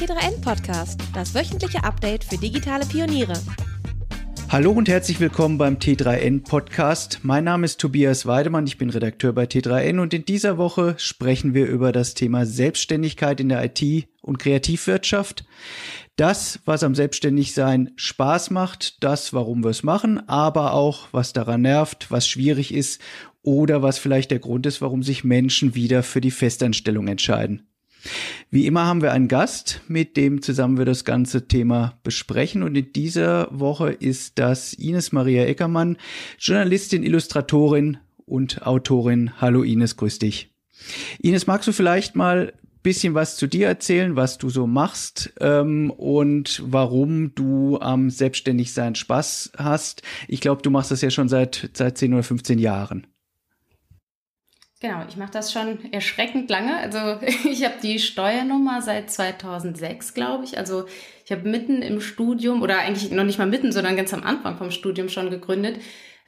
T3N Podcast, das wöchentliche Update für digitale Pioniere. Hallo und herzlich willkommen beim T3N Podcast. Mein Name ist Tobias Weidemann, ich bin Redakteur bei T3N und in dieser Woche sprechen wir über das Thema Selbstständigkeit in der IT und Kreativwirtschaft. Das, was am Selbstständigsein Spaß macht, das, warum wir es machen, aber auch, was daran nervt, was schwierig ist oder was vielleicht der Grund ist, warum sich Menschen wieder für die Festanstellung entscheiden. Wie immer haben wir einen Gast, mit dem zusammen wir das ganze Thema besprechen. Und in dieser Woche ist das Ines Maria Eckermann, Journalistin, Illustratorin und Autorin. Hallo Ines, grüß dich. Ines, magst du vielleicht mal bisschen was zu dir erzählen, was du so machst ähm, und warum du am Selbstständigsein Spaß hast. Ich glaube, du machst das ja schon seit, seit 10 oder 15 Jahren. Genau, ich mache das schon erschreckend lange. Also ich habe die Steuernummer seit 2006, glaube ich. Also ich habe mitten im Studium oder eigentlich noch nicht mal mitten, sondern ganz am Anfang vom Studium schon gegründet.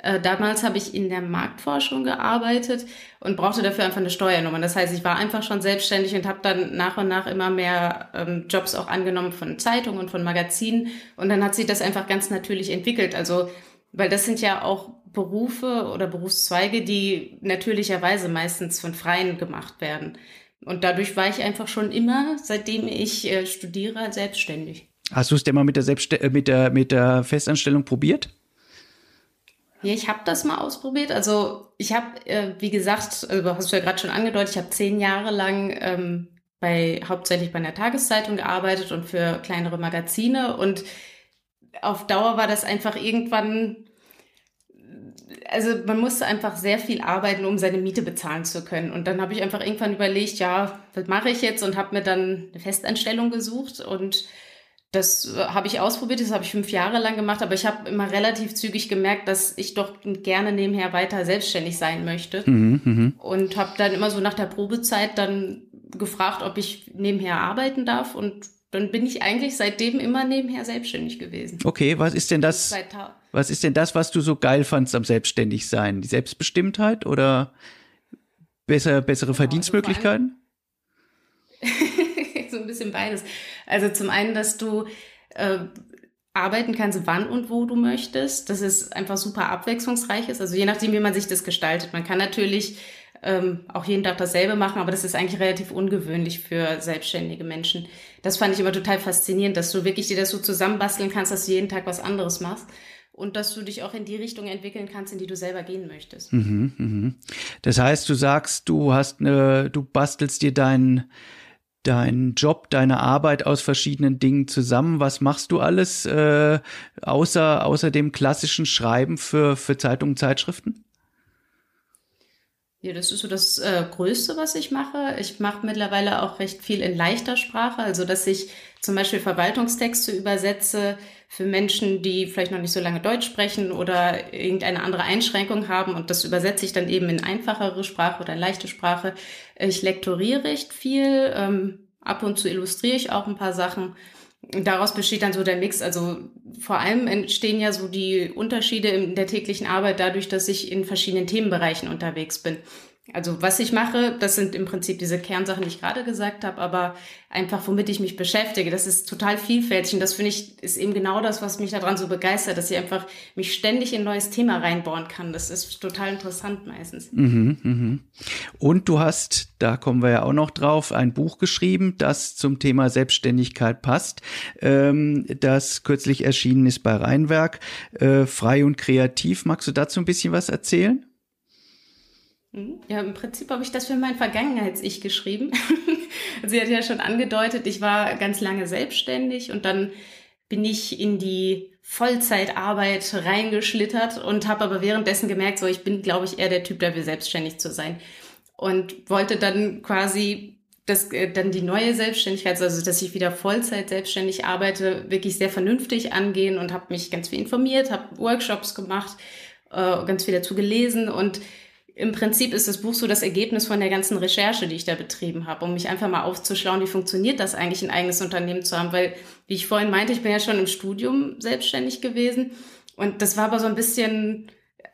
Äh, damals habe ich in der Marktforschung gearbeitet und brauchte dafür einfach eine Steuernummer. Das heißt, ich war einfach schon selbstständig und habe dann nach und nach immer mehr ähm, Jobs auch angenommen von Zeitungen und von Magazinen. Und dann hat sich das einfach ganz natürlich entwickelt. Also weil das sind ja auch Berufe oder Berufszweige, die natürlicherweise meistens von Freien gemacht werden. Und dadurch war ich einfach schon immer, seitdem ich äh, studiere, selbstständig. Hast du es denn mal mit der, Selbstst äh, mit der, mit der Festanstellung probiert? Ja, ich habe das mal ausprobiert. Also ich habe, äh, wie gesagt, also hast du ja gerade schon angedeutet, ich habe zehn Jahre lang ähm, bei hauptsächlich bei einer Tageszeitung gearbeitet und für kleinere Magazine und auf Dauer war das einfach irgendwann also man musste einfach sehr viel arbeiten, um seine Miete bezahlen zu können. Und dann habe ich einfach irgendwann überlegt, ja, was mache ich jetzt? Und habe mir dann eine Festanstellung gesucht. Und das äh, habe ich ausprobiert, das habe ich fünf Jahre lang gemacht, aber ich habe immer relativ zügig gemerkt, dass ich doch gerne nebenher weiter selbstständig sein möchte. Mhm, mh. Und habe dann immer so nach der Probezeit dann gefragt, ob ich nebenher arbeiten darf. Und dann bin ich eigentlich seitdem immer nebenher selbstständig gewesen. Okay, was ist denn das? Was ist denn das, was du so geil fandst am Selbstständigsein? Die Selbstbestimmtheit oder besser, bessere Verdienstmöglichkeiten? so ein bisschen beides. Also zum einen, dass du äh, arbeiten kannst, wann und wo du möchtest. Das ist einfach super abwechslungsreich ist. Also je nachdem, wie man sich das gestaltet. Man kann natürlich ähm, auch jeden Tag dasselbe machen, aber das ist eigentlich relativ ungewöhnlich für selbstständige Menschen. Das fand ich immer total faszinierend, dass du wirklich dir das so zusammenbasteln kannst, dass du jeden Tag was anderes machst und dass du dich auch in die Richtung entwickeln kannst, in die du selber gehen möchtest. Mhm, mh. Das heißt, du sagst, du hast eine, du bastelst dir deinen deinen Job, deine Arbeit aus verschiedenen Dingen zusammen. Was machst du alles äh, außer außer dem klassischen Schreiben für für Zeitungen, Zeitschriften? Ja, das ist so das äh, Größte, was ich mache. Ich mache mittlerweile auch recht viel in leichter Sprache, also dass ich zum Beispiel Verwaltungstexte übersetze für Menschen, die vielleicht noch nicht so lange Deutsch sprechen oder irgendeine andere Einschränkung haben und das übersetze ich dann eben in einfachere Sprache oder leichte Sprache. Ich lektoriere recht viel, ähm, ab und zu illustriere ich auch ein paar Sachen daraus besteht dann so der Mix. Also vor allem entstehen ja so die Unterschiede in der täglichen Arbeit dadurch, dass ich in verschiedenen Themenbereichen unterwegs bin. Also was ich mache, das sind im Prinzip diese Kernsachen, die ich gerade gesagt habe, aber einfach womit ich mich beschäftige, das ist total vielfältig und das finde ich ist eben genau das, was mich daran so begeistert, dass ich einfach mich ständig in ein neues Thema reinbauen kann. Das ist total interessant meistens. Mhm, mh. Und du hast, da kommen wir ja auch noch drauf, ein Buch geschrieben, das zum Thema Selbstständigkeit passt, ähm, das kürzlich erschienen ist bei Rheinwerk, äh, frei und kreativ. Magst du dazu ein bisschen was erzählen? Mhm. Ja, im Prinzip habe ich das für mein Vergangenheits-Ich geschrieben. Sie hat ja schon angedeutet, ich war ganz lange selbstständig und dann bin ich in die Vollzeitarbeit reingeschlittert und habe aber währenddessen gemerkt, so ich bin, glaube ich, eher der Typ, will selbstständig zu sein und wollte dann quasi das äh, dann die neue Selbstständigkeit, also dass ich wieder Vollzeit selbstständig arbeite, wirklich sehr vernünftig angehen und habe mich ganz viel informiert, habe Workshops gemacht, äh, ganz viel dazu gelesen und im Prinzip ist das Buch so das Ergebnis von der ganzen Recherche, die ich da betrieben habe, um mich einfach mal aufzuschlauen, wie funktioniert das eigentlich, ein eigenes Unternehmen zu haben. Weil, wie ich vorhin meinte, ich bin ja schon im Studium selbstständig gewesen. Und das war aber so ein bisschen,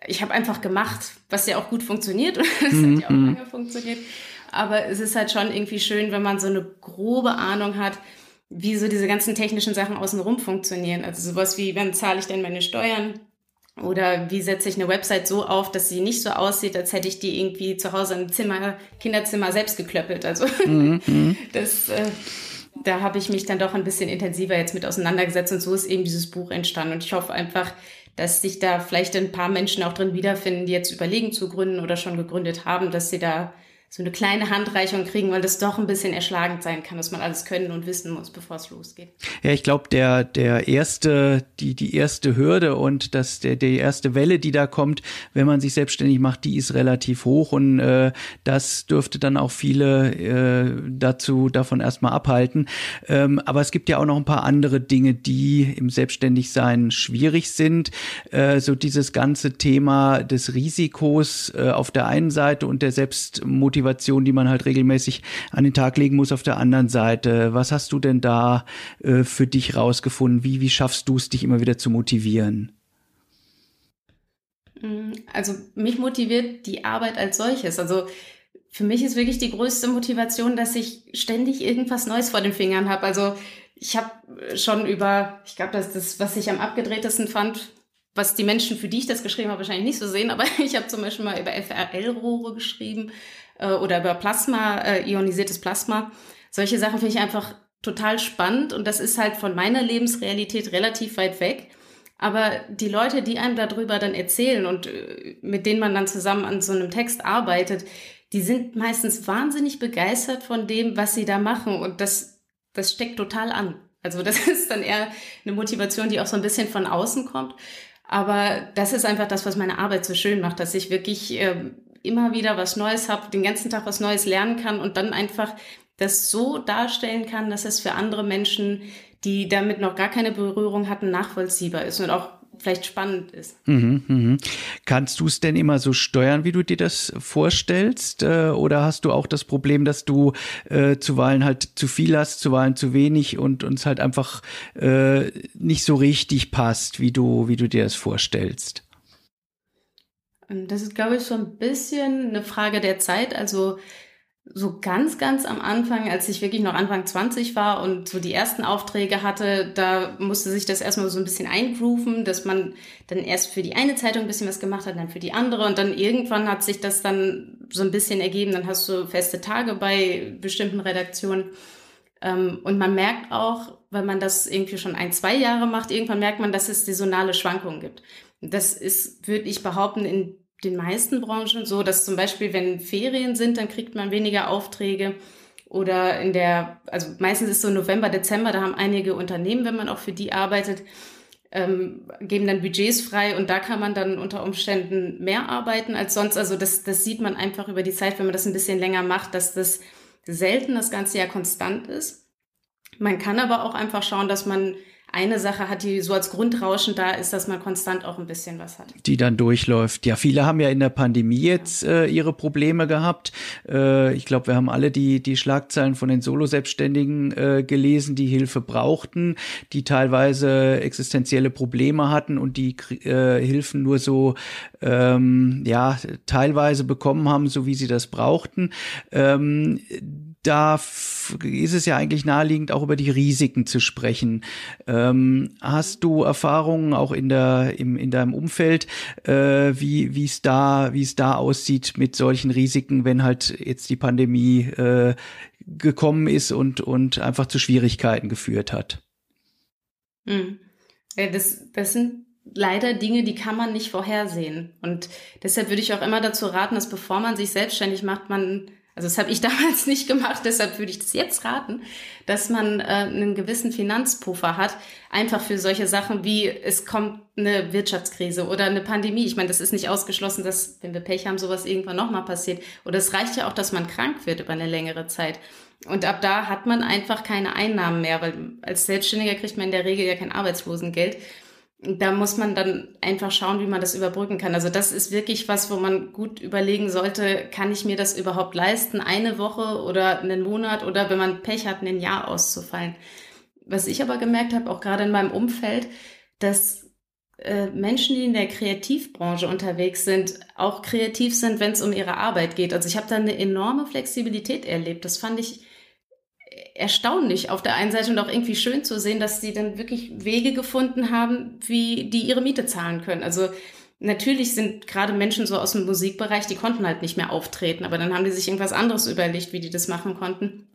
ich habe einfach gemacht, was ja auch gut funktioniert. Und es mhm. hat ja auch mhm. lange funktioniert. Aber es ist halt schon irgendwie schön, wenn man so eine grobe Ahnung hat, wie so diese ganzen technischen Sachen außenrum funktionieren. Also sowas wie, wann zahle ich denn meine Steuern? Oder wie setze ich eine Website so auf, dass sie nicht so aussieht, als hätte ich die irgendwie zu Hause im Zimmer, Kinderzimmer selbst geklöppelt. Also mhm. mhm. das, äh, da habe ich mich dann doch ein bisschen intensiver jetzt mit auseinandergesetzt und so ist eben dieses Buch entstanden. Und ich hoffe einfach, dass sich da vielleicht ein paar Menschen auch drin wiederfinden, die jetzt überlegen zu gründen oder schon gegründet haben, dass sie da so eine kleine Handreichung kriegen, weil das doch ein bisschen erschlagend sein kann, dass man alles können und wissen muss, bevor es losgeht. Ja, ich glaube, der, der erste, die, die erste Hürde und das, der, die erste Welle, die da kommt, wenn man sich selbstständig macht, die ist relativ hoch und äh, das dürfte dann auch viele äh, dazu davon erstmal abhalten. Ähm, aber es gibt ja auch noch ein paar andere Dinge, die im Selbstständigsein schwierig sind. Äh, so dieses ganze Thema des Risikos äh, auf der einen Seite und der Selbstmotivation Motivation, die man halt regelmäßig an den Tag legen muss auf der anderen Seite. Was hast du denn da äh, für dich rausgefunden? Wie, wie schaffst du es, dich immer wieder zu motivieren? Mm, also mich motiviert die Arbeit als solches. Also für mich ist wirklich die größte Motivation, dass ich ständig irgendwas Neues vor den Fingern habe. Also ich habe schon über, ich glaube, das das, was ich am abgedrehtesten fand, was die Menschen, für die ich das geschrieben habe, wahrscheinlich nicht so sehen, aber ich habe zum Beispiel mal über FRL-Rohre geschrieben äh, oder über Plasma, äh, ionisiertes Plasma. Solche Sachen finde ich einfach total spannend und das ist halt von meiner Lebensrealität relativ weit weg. Aber die Leute, die einem darüber dann erzählen und äh, mit denen man dann zusammen an so einem Text arbeitet, die sind meistens wahnsinnig begeistert von dem, was sie da machen und das, das steckt total an. Also das ist dann eher eine Motivation, die auch so ein bisschen von außen kommt. Aber das ist einfach das, was meine Arbeit so schön macht, dass ich wirklich äh, immer wieder was Neues habe, den ganzen Tag was Neues lernen kann und dann einfach das so darstellen kann, dass es für andere Menschen, die damit noch gar keine Berührung hatten, nachvollziehbar ist und auch vielleicht spannend ist. Mhm, mhm. Kannst du es denn immer so steuern, wie du dir das vorstellst? Äh, oder hast du auch das Problem, dass du äh, zuweilen halt zu viel hast, zuweilen zu wenig und uns halt einfach äh, nicht so richtig passt, wie du, wie du dir das vorstellst? Das ist, glaube ich, so ein bisschen eine Frage der Zeit. Also so ganz, ganz am Anfang, als ich wirklich noch Anfang 20 war und so die ersten Aufträge hatte, da musste sich das erstmal so ein bisschen eingrooven, dass man dann erst für die eine Zeitung ein bisschen was gemacht hat, dann für die andere und dann irgendwann hat sich das dann so ein bisschen ergeben, dann hast du feste Tage bei bestimmten Redaktionen. Ähm, und man merkt auch, wenn man das irgendwie schon ein, zwei Jahre macht, irgendwann merkt man, dass es saisonale Schwankungen gibt. Das ist, würde ich behaupten, in den meisten Branchen so, dass zum Beispiel, wenn Ferien sind, dann kriegt man weniger Aufträge. Oder in der, also meistens ist so November, Dezember, da haben einige Unternehmen, wenn man auch für die arbeitet, ähm, geben dann Budgets frei und da kann man dann unter Umständen mehr arbeiten als sonst. Also das, das sieht man einfach über die Zeit, wenn man das ein bisschen länger macht, dass das selten das ganze Jahr konstant ist. Man kann aber auch einfach schauen, dass man eine Sache hat, die so als Grundrauschen da ist, dass man konstant auch ein bisschen was hat. Die dann durchläuft. Ja, viele haben ja in der Pandemie jetzt äh, ihre Probleme gehabt. Äh, ich glaube, wir haben alle die, die Schlagzeilen von den Solo-Selbstständigen äh, gelesen, die Hilfe brauchten, die teilweise existenzielle Probleme hatten und die äh, Hilfen nur so ähm, ja teilweise bekommen haben, so wie sie das brauchten. Ähm, da ist es ja eigentlich naheliegend, auch über die Risiken zu sprechen. Ähm, hast du Erfahrungen auch in der im, in deinem Umfeld, äh, wie es da da aussieht mit solchen Risiken, wenn halt jetzt die Pandemie äh, gekommen ist und und einfach zu Schwierigkeiten geführt hat? Hm. Ja, das das sind leider Dinge, die kann man nicht vorhersehen. Und deshalb würde ich auch immer dazu raten, dass bevor man sich selbstständig macht, man also das habe ich damals nicht gemacht, deshalb würde ich das jetzt raten, dass man äh, einen gewissen Finanzpuffer hat, einfach für solche Sachen wie es kommt eine Wirtschaftskrise oder eine Pandemie. Ich meine, das ist nicht ausgeschlossen, dass, wenn wir Pech haben, sowas irgendwann nochmal passiert. Oder es reicht ja auch, dass man krank wird über eine längere Zeit. Und ab da hat man einfach keine Einnahmen mehr, weil als Selbstständiger kriegt man in der Regel ja kein Arbeitslosengeld da muss man dann einfach schauen, wie man das überbrücken kann. Also das ist wirklich was, wo man gut überlegen sollte, kann ich mir das überhaupt leisten, eine Woche oder einen Monat oder wenn man Pech hat, ein Jahr auszufallen. Was ich aber gemerkt habe, auch gerade in meinem Umfeld, dass äh, Menschen, die in der Kreativbranche unterwegs sind, auch kreativ sind, wenn es um ihre Arbeit geht. Also ich habe da eine enorme Flexibilität erlebt. Das fand ich erstaunlich auf der einen Seite und auch irgendwie schön zu sehen, dass sie dann wirklich Wege gefunden haben, wie die ihre Miete zahlen können. Also natürlich sind gerade Menschen so aus dem Musikbereich, die konnten halt nicht mehr auftreten, aber dann haben die sich irgendwas anderes überlegt, wie die das machen konnten.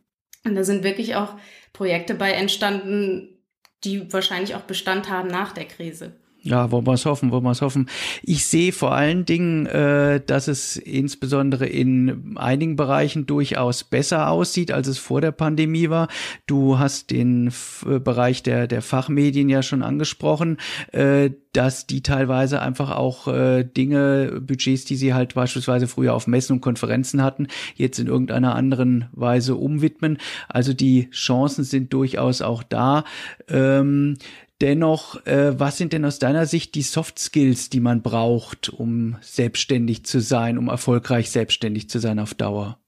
Und da sind wirklich auch Projekte bei entstanden, die wahrscheinlich auch Bestand haben nach der Krise. Ja, wollen wir es hoffen, wollen wir es hoffen. Ich sehe vor allen Dingen, äh, dass es insbesondere in einigen Bereichen durchaus besser aussieht, als es vor der Pandemie war. Du hast den F äh, Bereich der, der Fachmedien ja schon angesprochen, äh, dass die teilweise einfach auch äh, Dinge, Budgets, die sie halt beispielsweise früher auf Messen und Konferenzen hatten, jetzt in irgendeiner anderen Weise umwidmen. Also die Chancen sind durchaus auch da. Ähm, Dennoch, äh, was sind denn aus deiner Sicht die Soft Skills, die man braucht, um selbstständig zu sein, um erfolgreich selbstständig zu sein auf Dauer?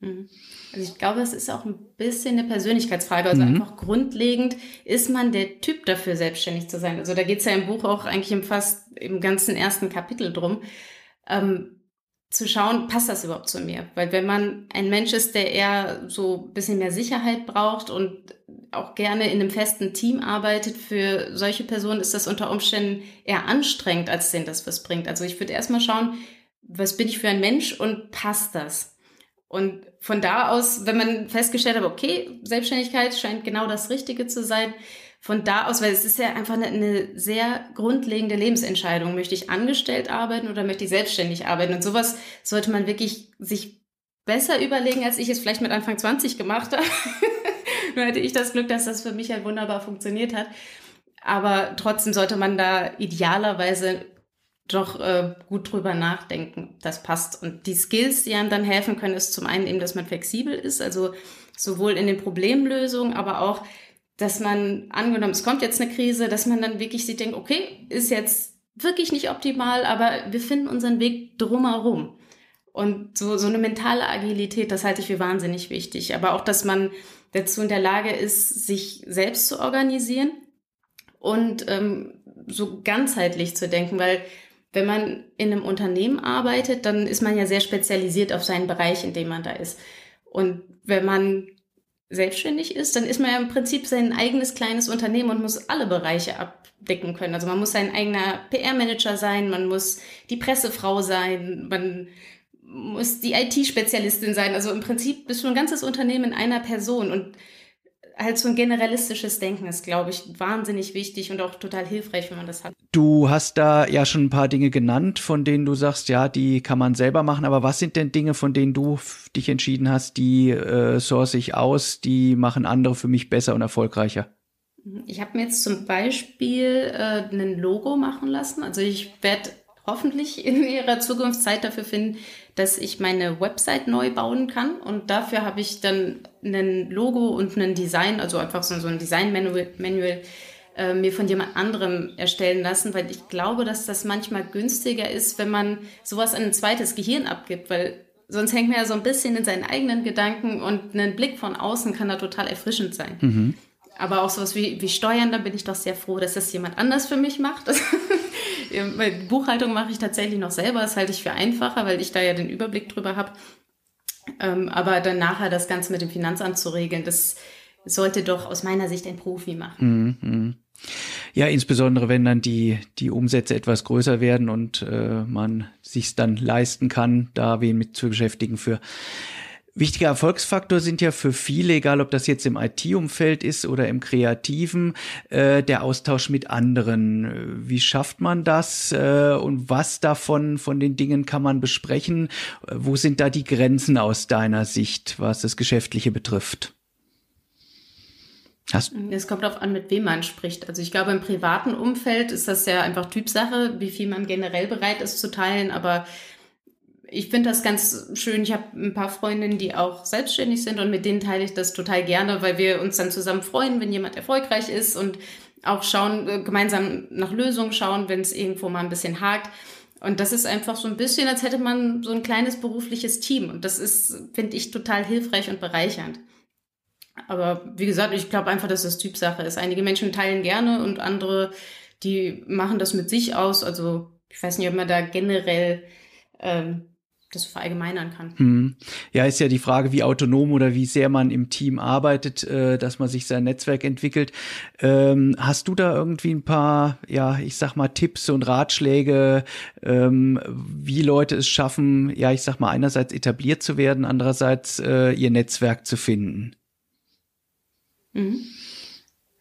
Mhm. Also ich glaube, es ist auch ein bisschen eine Persönlichkeitsfrage. Also mhm. einfach grundlegend, ist man der Typ dafür, selbstständig zu sein? Also da geht es ja im Buch auch eigentlich im fast im ganzen ersten Kapitel drum. Ähm, zu schauen, passt das überhaupt zu mir? Weil wenn man ein Mensch ist, der eher so ein bisschen mehr Sicherheit braucht und auch gerne in einem festen Team arbeitet, für solche Personen ist das unter Umständen eher anstrengend, als denen das was bringt. Also ich würde erstmal schauen, was bin ich für ein Mensch und passt das? Und von da aus, wenn man festgestellt hat, okay, Selbstständigkeit scheint genau das Richtige zu sein, von da aus, weil es ist ja einfach eine, eine, sehr grundlegende Lebensentscheidung. Möchte ich angestellt arbeiten oder möchte ich selbstständig arbeiten? Und sowas sollte man wirklich sich besser überlegen, als ich es vielleicht mit Anfang 20 gemacht habe. Nur hätte ich das Glück, dass das für mich halt wunderbar funktioniert hat. Aber trotzdem sollte man da idealerweise doch äh, gut drüber nachdenken. Das passt. Und die Skills, die einem dann helfen können, ist zum einen eben, dass man flexibel ist, also sowohl in den Problemlösungen, aber auch dass man, angenommen, es kommt jetzt eine Krise, dass man dann wirklich sich denkt, okay, ist jetzt wirklich nicht optimal, aber wir finden unseren Weg drumherum. Und so, so eine mentale Agilität, das halte ich für wahnsinnig wichtig. Aber auch, dass man dazu in der Lage ist, sich selbst zu organisieren und ähm, so ganzheitlich zu denken, weil wenn man in einem Unternehmen arbeitet, dann ist man ja sehr spezialisiert auf seinen Bereich, in dem man da ist. Und wenn man selbstständig ist, dann ist man ja im Prinzip sein eigenes kleines Unternehmen und muss alle Bereiche abdecken können. Also man muss sein eigener PR-Manager sein, man muss die Pressefrau sein, man muss die IT-Spezialistin sein. Also im Prinzip bist du ein ganzes Unternehmen in einer Person und halt so ein generalistisches Denken ist, glaube ich, wahnsinnig wichtig und auch total hilfreich, wenn man das hat. Du hast da ja schon ein paar Dinge genannt, von denen du sagst, ja, die kann man selber machen. Aber was sind denn Dinge, von denen du dich entschieden hast, die äh, source ich aus, die machen andere für mich besser und erfolgreicher? Ich habe mir jetzt zum Beispiel äh, ein Logo machen lassen. Also ich werde hoffentlich in ihrer Zukunft Zeit dafür finden, dass ich meine Website neu bauen kann. Und dafür habe ich dann ein Logo und ein Design, also einfach so, ein Design-Manual Manual, äh, mir von jemand anderem erstellen lassen, weil ich glaube, dass das manchmal günstiger ist, wenn man sowas an ein zweites Gehirn abgibt, weil sonst hängt man ja so ein bisschen in seinen eigenen Gedanken und ein Blick von außen kann da total erfrischend sein. Mhm. Aber auch sowas wie, wie Steuern, da bin ich doch sehr froh, dass das jemand anders für mich macht. Buchhaltung mache ich tatsächlich noch selber, das halte ich für einfacher, weil ich da ja den Überblick drüber habe. Ähm, aber dann nachher das Ganze mit dem Finanzamt zu regeln, das sollte doch aus meiner Sicht ein Profi machen. Mhm. Ja, insbesondere wenn dann die, die Umsätze etwas größer werden und äh, man sich dann leisten kann, da wen mit zu beschäftigen für Wichtiger Erfolgsfaktor sind ja für viele, egal ob das jetzt im IT-Umfeld ist oder im Kreativen, äh, der Austausch mit anderen. Wie schafft man das äh, und was davon von den Dingen kann man besprechen? Wo sind da die Grenzen aus deiner Sicht, was das Geschäftliche betrifft? Hast es kommt darauf an, mit wem man spricht. Also ich glaube, im privaten Umfeld ist das ja einfach Typsache, wie viel man generell bereit ist zu teilen. Aber ich finde das ganz schön. Ich habe ein paar Freundinnen, die auch selbstständig sind und mit denen teile ich das total gerne, weil wir uns dann zusammen freuen, wenn jemand erfolgreich ist und auch schauen, äh, gemeinsam nach Lösungen schauen, wenn es irgendwo mal ein bisschen hakt. Und das ist einfach so ein bisschen, als hätte man so ein kleines berufliches Team. Und das ist, finde ich, total hilfreich und bereichernd. Aber wie gesagt, ich glaube einfach, dass das Typsache ist. Einige Menschen teilen gerne und andere, die machen das mit sich aus. Also ich weiß nicht, ob man da generell ähm, das verallgemeinern kann. Hm. Ja, ist ja die Frage, wie autonom oder wie sehr man im Team arbeitet, äh, dass man sich sein Netzwerk entwickelt. Ähm, hast du da irgendwie ein paar, ja, ich sag mal, Tipps und Ratschläge, ähm, wie Leute es schaffen, ja, ich sag mal, einerseits etabliert zu werden, andererseits äh, ihr Netzwerk zu finden? Mhm.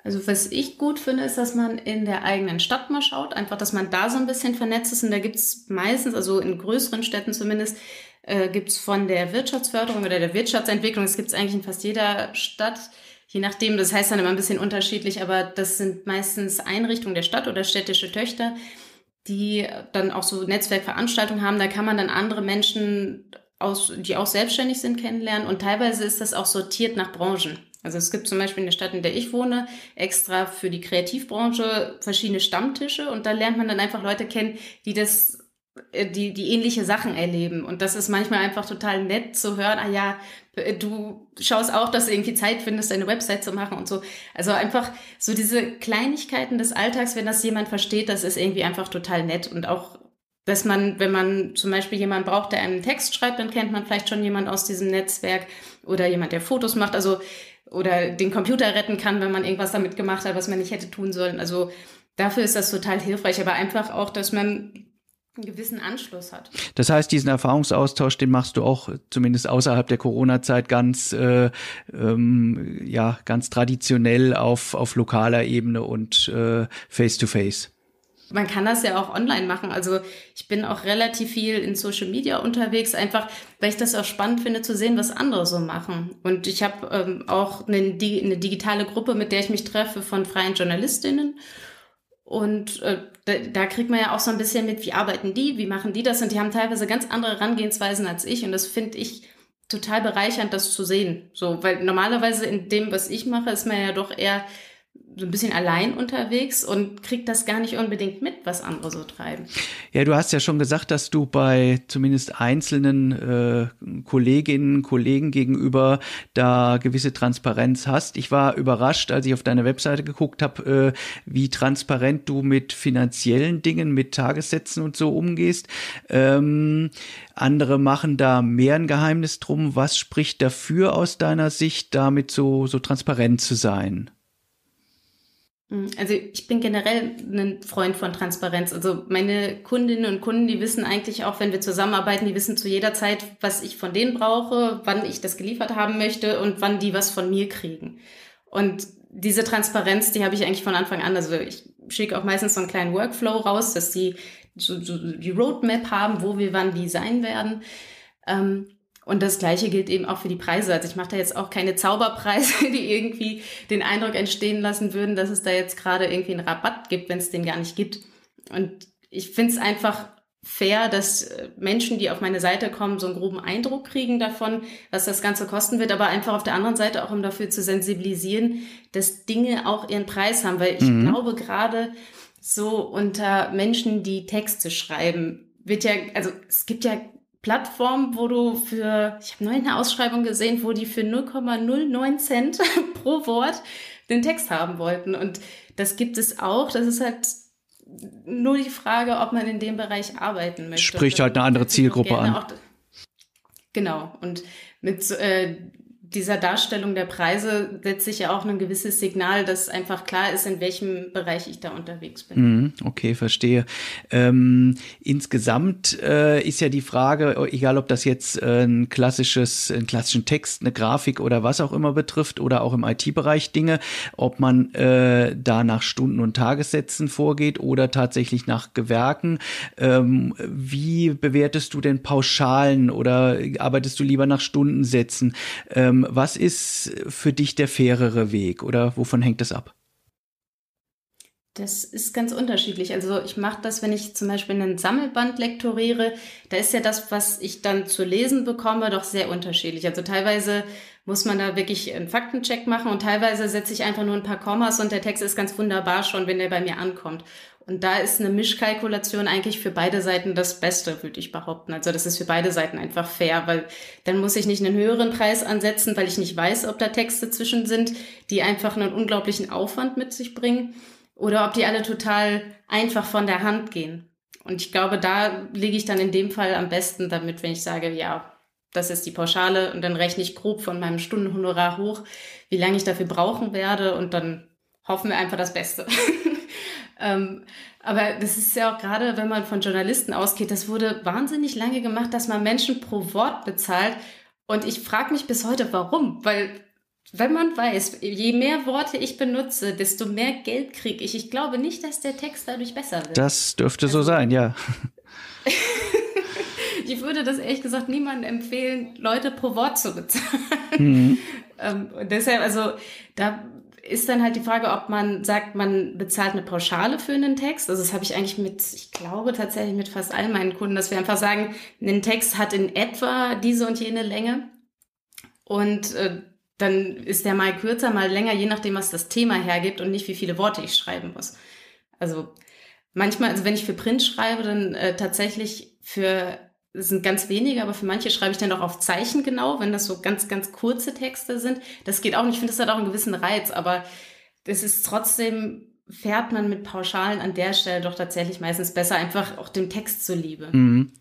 Also was ich gut finde, ist, dass man in der eigenen Stadt mal schaut, einfach, dass man da so ein bisschen vernetzt ist. Und da gibt es meistens, also in größeren Städten zumindest, äh, gibt es von der Wirtschaftsförderung oder der Wirtschaftsentwicklung, das gibt es eigentlich in fast jeder Stadt, je nachdem, das heißt dann immer ein bisschen unterschiedlich, aber das sind meistens Einrichtungen der Stadt oder städtische Töchter, die dann auch so Netzwerkveranstaltungen haben. Da kann man dann andere Menschen aus, die auch selbstständig sind, kennenlernen. Und teilweise ist das auch sortiert nach Branchen. Also es gibt zum Beispiel in der Stadt, in der ich wohne, extra für die Kreativbranche verschiedene Stammtische und da lernt man dann einfach Leute kennen, die das äh, die, die ähnliche Sachen erleben. Und das ist manchmal einfach total nett zu hören, ah ja, du schaust auch, dass du irgendwie Zeit findest, deine Website zu machen und so. Also einfach so diese Kleinigkeiten des Alltags, wenn das jemand versteht, das ist irgendwie einfach total nett. Und auch, dass man, wenn man zum Beispiel jemanden braucht, der einen Text schreibt, dann kennt man vielleicht schon jemand aus diesem Netzwerk oder jemand, der Fotos macht. Also oder den Computer retten kann, wenn man irgendwas damit gemacht hat, was man nicht hätte tun sollen. Also dafür ist das total hilfreich, aber einfach auch, dass man einen gewissen Anschluss hat. Das heißt, diesen Erfahrungsaustausch, den machst du auch zumindest außerhalb der Corona-Zeit ganz, äh, ähm, ja, ganz traditionell auf, auf lokaler Ebene und äh, face to face man kann das ja auch online machen. Also ich bin auch relativ viel in Social Media unterwegs, einfach weil ich das auch spannend finde zu sehen, was andere so machen. Und ich habe ähm, auch eine, eine, digitale Gruppe, mit der ich mich treffe von freien Journalistinnen. Und äh, da, da kriegt man ja auch so ein bisschen mit, wie arbeiten die, wie machen die das. Und die haben teilweise ganz andere Herangehensweisen als ich. Und das finde ich total bereichernd, das zu sehen. So, weil normalerweise in dem, was ich mache, ist man ja doch eher so ein bisschen allein unterwegs und kriegt das gar nicht unbedingt mit, was andere so treiben. Ja, du hast ja schon gesagt, dass du bei zumindest einzelnen äh, Kolleginnen, Kollegen gegenüber da gewisse Transparenz hast. Ich war überrascht, als ich auf deine Webseite geguckt habe, äh, wie transparent du mit finanziellen Dingen, mit Tagessätzen und so umgehst. Ähm, andere machen da mehr ein Geheimnis drum. Was spricht dafür aus deiner Sicht, damit so, so transparent zu sein? Mhm. Also ich bin generell ein Freund von Transparenz. Also meine Kundinnen und Kunden, die wissen eigentlich auch, wenn wir zusammenarbeiten, die wissen zu jeder Zeit, was ich von denen brauche, wann ich das geliefert haben möchte und wann die was von mir kriegen. Und diese Transparenz, die habe ich eigentlich von Anfang an. Also ich schicke auch meistens so einen kleinen Workflow raus, dass die so, so die Roadmap haben, wo wir wann wie sein werden. Ähm, und das Gleiche gilt eben auch für die Preise. Also ich mache da jetzt auch keine Zauberpreise, die irgendwie den Eindruck entstehen lassen würden, dass es da jetzt gerade irgendwie einen Rabatt gibt, wenn es den gar nicht gibt. Und ich finde es einfach fair, dass äh, Menschen, die auf meine Seite kommen, so einen groben Eindruck kriegen davon, was das Ganze kosten wird, aber einfach auf der anderen Seite auch, um dafür zu sensibilisieren, dass Dinge auch ihren Preis haben. Weil ich mhm. glaube, gerade so unter Menschen, die Texte schreiben, wird ja, also es gibt ja Plattform, wo du für, ich habe neulich eine Ausschreibung gesehen, wo die für 0,09 Cent pro Wort den Text haben wollten. Und das gibt es auch. Das ist halt nur die Frage, ob man in dem Bereich arbeiten möchte. Spricht halt eine andere Zielgruppe an. Auch, genau. Und mit äh, dieser Darstellung der Preise setzt sich ja auch ein gewisses Signal, dass einfach klar ist, in welchem Bereich ich da unterwegs bin. Mhm, okay, verstehe. Ähm, insgesamt äh, ist ja die Frage, egal ob das jetzt äh, ein klassisches, einen klassischen Text, eine Grafik oder was auch immer betrifft oder auch im IT-Bereich Dinge, ob man äh, da nach Stunden- und Tagessätzen vorgeht oder tatsächlich nach Gewerken. Ähm, wie bewertest du denn Pauschalen oder arbeitest du lieber nach Stundensätzen? Ähm, ähm, was ist für dich der fairere Weg oder wovon hängt das ab? Das ist ganz unterschiedlich. Also ich mache das, wenn ich zum Beispiel einen Sammelband lektoriere, da ist ja das, was ich dann zu lesen bekomme, doch sehr unterschiedlich. Also teilweise muss man da wirklich einen Faktencheck machen und teilweise setze ich einfach nur ein paar Kommas und der Text ist ganz wunderbar schon, wenn der bei mir ankommt. Und da ist eine Mischkalkulation eigentlich für beide Seiten das Beste, würde ich behaupten. Also das ist für beide Seiten einfach fair, weil dann muss ich nicht einen höheren Preis ansetzen, weil ich nicht weiß, ob da Texte zwischen sind, die einfach einen unglaublichen Aufwand mit sich bringen oder ob die alle total einfach von der Hand gehen. Und ich glaube, da liege ich dann in dem Fall am besten damit, wenn ich sage, ja, das ist die Pauschale und dann rechne ich grob von meinem Stundenhonorar hoch, wie lange ich dafür brauchen werde und dann hoffen wir einfach das Beste. ähm, aber das ist ja auch gerade, wenn man von Journalisten ausgeht, das wurde wahnsinnig lange gemacht, dass man Menschen pro Wort bezahlt. Und ich frage mich bis heute, warum? Weil wenn man weiß, je mehr Worte ich benutze, desto mehr Geld kriege ich. Ich glaube nicht, dass der Text dadurch besser wird. Das dürfte also, so sein, ja. ich würde das ehrlich gesagt niemandem empfehlen, Leute pro Wort zu bezahlen. Mhm. ähm, deshalb, also da ist dann halt die Frage, ob man sagt, man bezahlt eine Pauschale für einen Text. Also das habe ich eigentlich mit, ich glaube tatsächlich mit fast allen meinen Kunden, dass wir einfach sagen, ein Text hat in etwa diese und jene Länge. Und äh, dann ist der mal kürzer, mal länger, je nachdem, was das Thema hergibt und nicht, wie viele Worte ich schreiben muss. Also manchmal, also wenn ich für Print schreibe, dann äh, tatsächlich für das sind ganz wenige, aber für manche schreibe ich dann auch auf Zeichen genau, wenn das so ganz, ganz kurze Texte sind. Das geht auch nicht. Ich finde, das hat auch einen gewissen Reiz, aber das ist trotzdem fährt man mit Pauschalen an der Stelle doch tatsächlich meistens besser, einfach auch dem Text zuliebe. Mhm.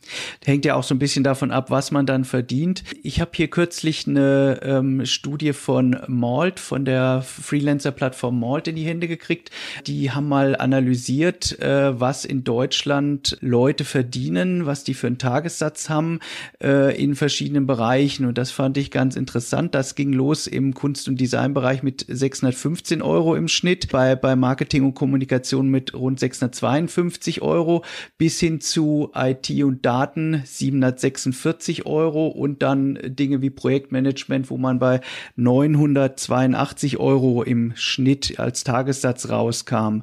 Hängt ja auch so ein bisschen davon ab, was man dann verdient. Ich habe hier kürzlich eine ähm, Studie von Malt, von der Freelancer-Plattform Malt in die Hände gekriegt. Die haben mal analysiert, äh, was in Deutschland Leute verdienen, was die für einen Tagessatz haben äh, in verschiedenen Bereichen. Und das fand ich ganz interessant. Das ging los im Kunst- und Designbereich mit 615 Euro im Schnitt, bei, bei Marketing Marketing und Kommunikation mit rund 652 Euro bis hin zu IT und Daten 746 Euro und dann Dinge wie Projektmanagement, wo man bei 982 Euro im Schnitt als Tagessatz rauskam.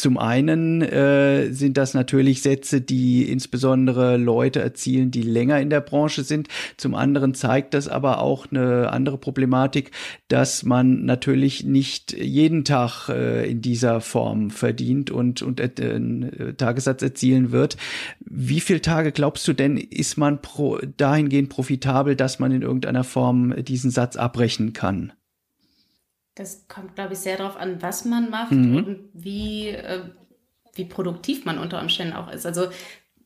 Zum einen äh, sind das natürlich Sätze, die insbesondere Leute erzielen, die länger in der Branche sind. Zum anderen zeigt das aber auch eine andere Problematik, dass man natürlich nicht jeden Tag äh, in dieser Form verdient und, und äh, einen Tagessatz erzielen wird. Wie viele Tage glaubst du denn, ist man pro, dahingehend profitabel, dass man in irgendeiner Form diesen Satz abrechnen kann? Das kommt, glaube ich, sehr darauf an, was man macht mhm. und wie, äh, wie produktiv man unter Umständen auch ist. Also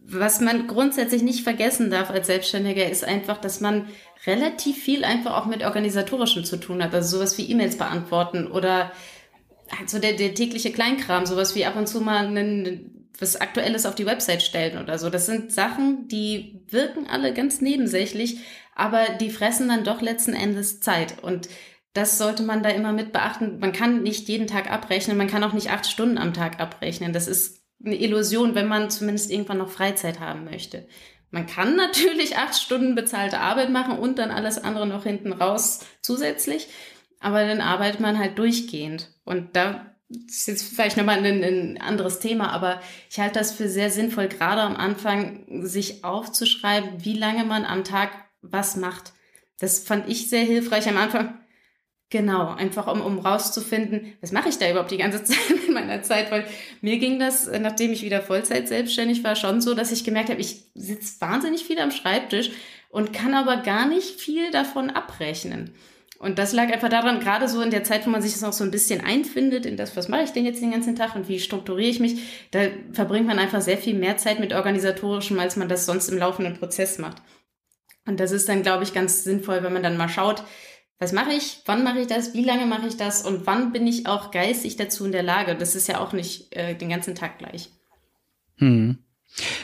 was man grundsätzlich nicht vergessen darf als Selbstständiger, ist einfach, dass man relativ viel einfach auch mit organisatorischem zu tun hat. Also sowas wie E-Mails beantworten oder halt so der, der tägliche Kleinkram, sowas wie ab und zu mal einen, was Aktuelles auf die Website stellen oder so. Das sind Sachen, die wirken alle ganz nebensächlich, aber die fressen dann doch letzten Endes Zeit. Und das sollte man da immer mit beachten. Man kann nicht jeden Tag abrechnen, man kann auch nicht acht Stunden am Tag abrechnen. Das ist eine Illusion, wenn man zumindest irgendwann noch Freizeit haben möchte. Man kann natürlich acht Stunden bezahlte Arbeit machen und dann alles andere noch hinten raus zusätzlich, aber dann arbeitet man halt durchgehend. Und da ist jetzt vielleicht nochmal ein, ein anderes Thema, aber ich halte das für sehr sinnvoll, gerade am Anfang sich aufzuschreiben, wie lange man am Tag was macht. Das fand ich sehr hilfreich am Anfang Genau, einfach um, um rauszufinden, was mache ich da überhaupt die ganze Zeit in meiner Zeit, weil mir ging das, nachdem ich wieder Vollzeit selbstständig war, schon so, dass ich gemerkt habe, ich sitze wahnsinnig viel am Schreibtisch und kann aber gar nicht viel davon abrechnen. Und das lag einfach daran, gerade so in der Zeit, wo man sich das noch so ein bisschen einfindet in das, was mache ich denn jetzt den ganzen Tag und wie strukturiere ich mich, da verbringt man einfach sehr viel mehr Zeit mit organisatorischem, als man das sonst im laufenden Prozess macht. Und das ist dann, glaube ich, ganz sinnvoll, wenn man dann mal schaut, was mache ich, wann mache ich das, wie lange mache ich das und wann bin ich auch geistig dazu in der Lage. Das ist ja auch nicht äh, den ganzen Tag gleich. Hm.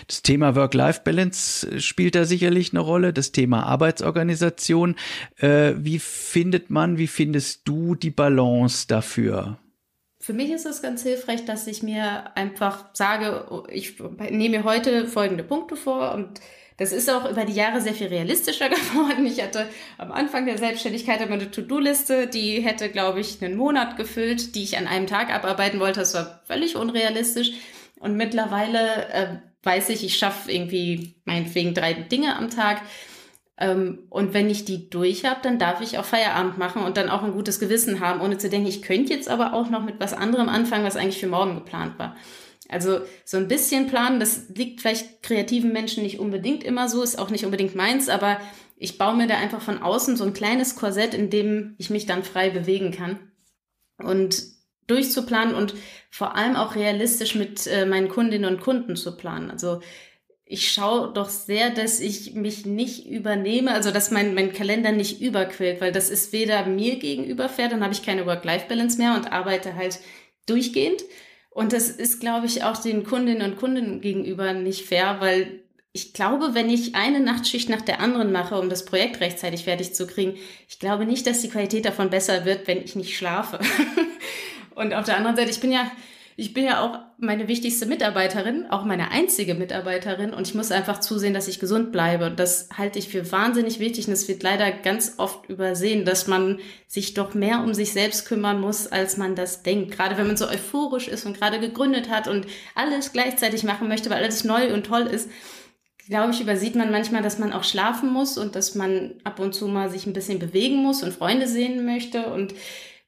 Das Thema Work-Life-Balance spielt da sicherlich eine Rolle, das Thema Arbeitsorganisation. Äh, wie findet man, wie findest du die Balance dafür? Für mich ist es ganz hilfreich, dass ich mir einfach sage, ich nehme mir heute folgende Punkte vor und das ist auch über die Jahre sehr viel realistischer geworden. Ich hatte am Anfang der Selbstständigkeit immer eine To-Do-Liste, die hätte, glaube ich, einen Monat gefüllt, die ich an einem Tag abarbeiten wollte. Das war völlig unrealistisch. Und mittlerweile äh, weiß ich, ich schaffe irgendwie meinetwegen drei Dinge am Tag. Ähm, und wenn ich die durch habe, dann darf ich auch Feierabend machen und dann auch ein gutes Gewissen haben, ohne zu denken, ich könnte jetzt aber auch noch mit was anderem anfangen, was eigentlich für morgen geplant war. Also so ein bisschen planen, das liegt vielleicht kreativen Menschen nicht unbedingt immer so, ist auch nicht unbedingt meins, aber ich baue mir da einfach von außen so ein kleines Korsett, in dem ich mich dann frei bewegen kann. Und durchzuplanen und vor allem auch realistisch mit äh, meinen Kundinnen und Kunden zu planen. Also ich schaue doch sehr, dass ich mich nicht übernehme, also dass mein, mein Kalender nicht überquillt, weil das ist weder mir gegenüber fair, dann habe ich keine Work-Life-Balance mehr und arbeite halt durchgehend. Und das ist, glaube ich, auch den Kundinnen und Kunden gegenüber nicht fair, weil ich glaube, wenn ich eine Nachtschicht nach der anderen mache, um das Projekt rechtzeitig fertig zu kriegen, ich glaube nicht, dass die Qualität davon besser wird, wenn ich nicht schlafe. und auf der anderen Seite, ich bin ja, ich bin ja auch meine wichtigste Mitarbeiterin, auch meine einzige Mitarbeiterin und ich muss einfach zusehen, dass ich gesund bleibe. Das halte ich für wahnsinnig wichtig und es wird leider ganz oft übersehen, dass man sich doch mehr um sich selbst kümmern muss, als man das denkt. Gerade wenn man so euphorisch ist und gerade gegründet hat und alles gleichzeitig machen möchte, weil alles neu und toll ist glaube ich, übersieht man manchmal, dass man auch schlafen muss und dass man ab und zu mal sich ein bisschen bewegen muss und Freunde sehen möchte. Und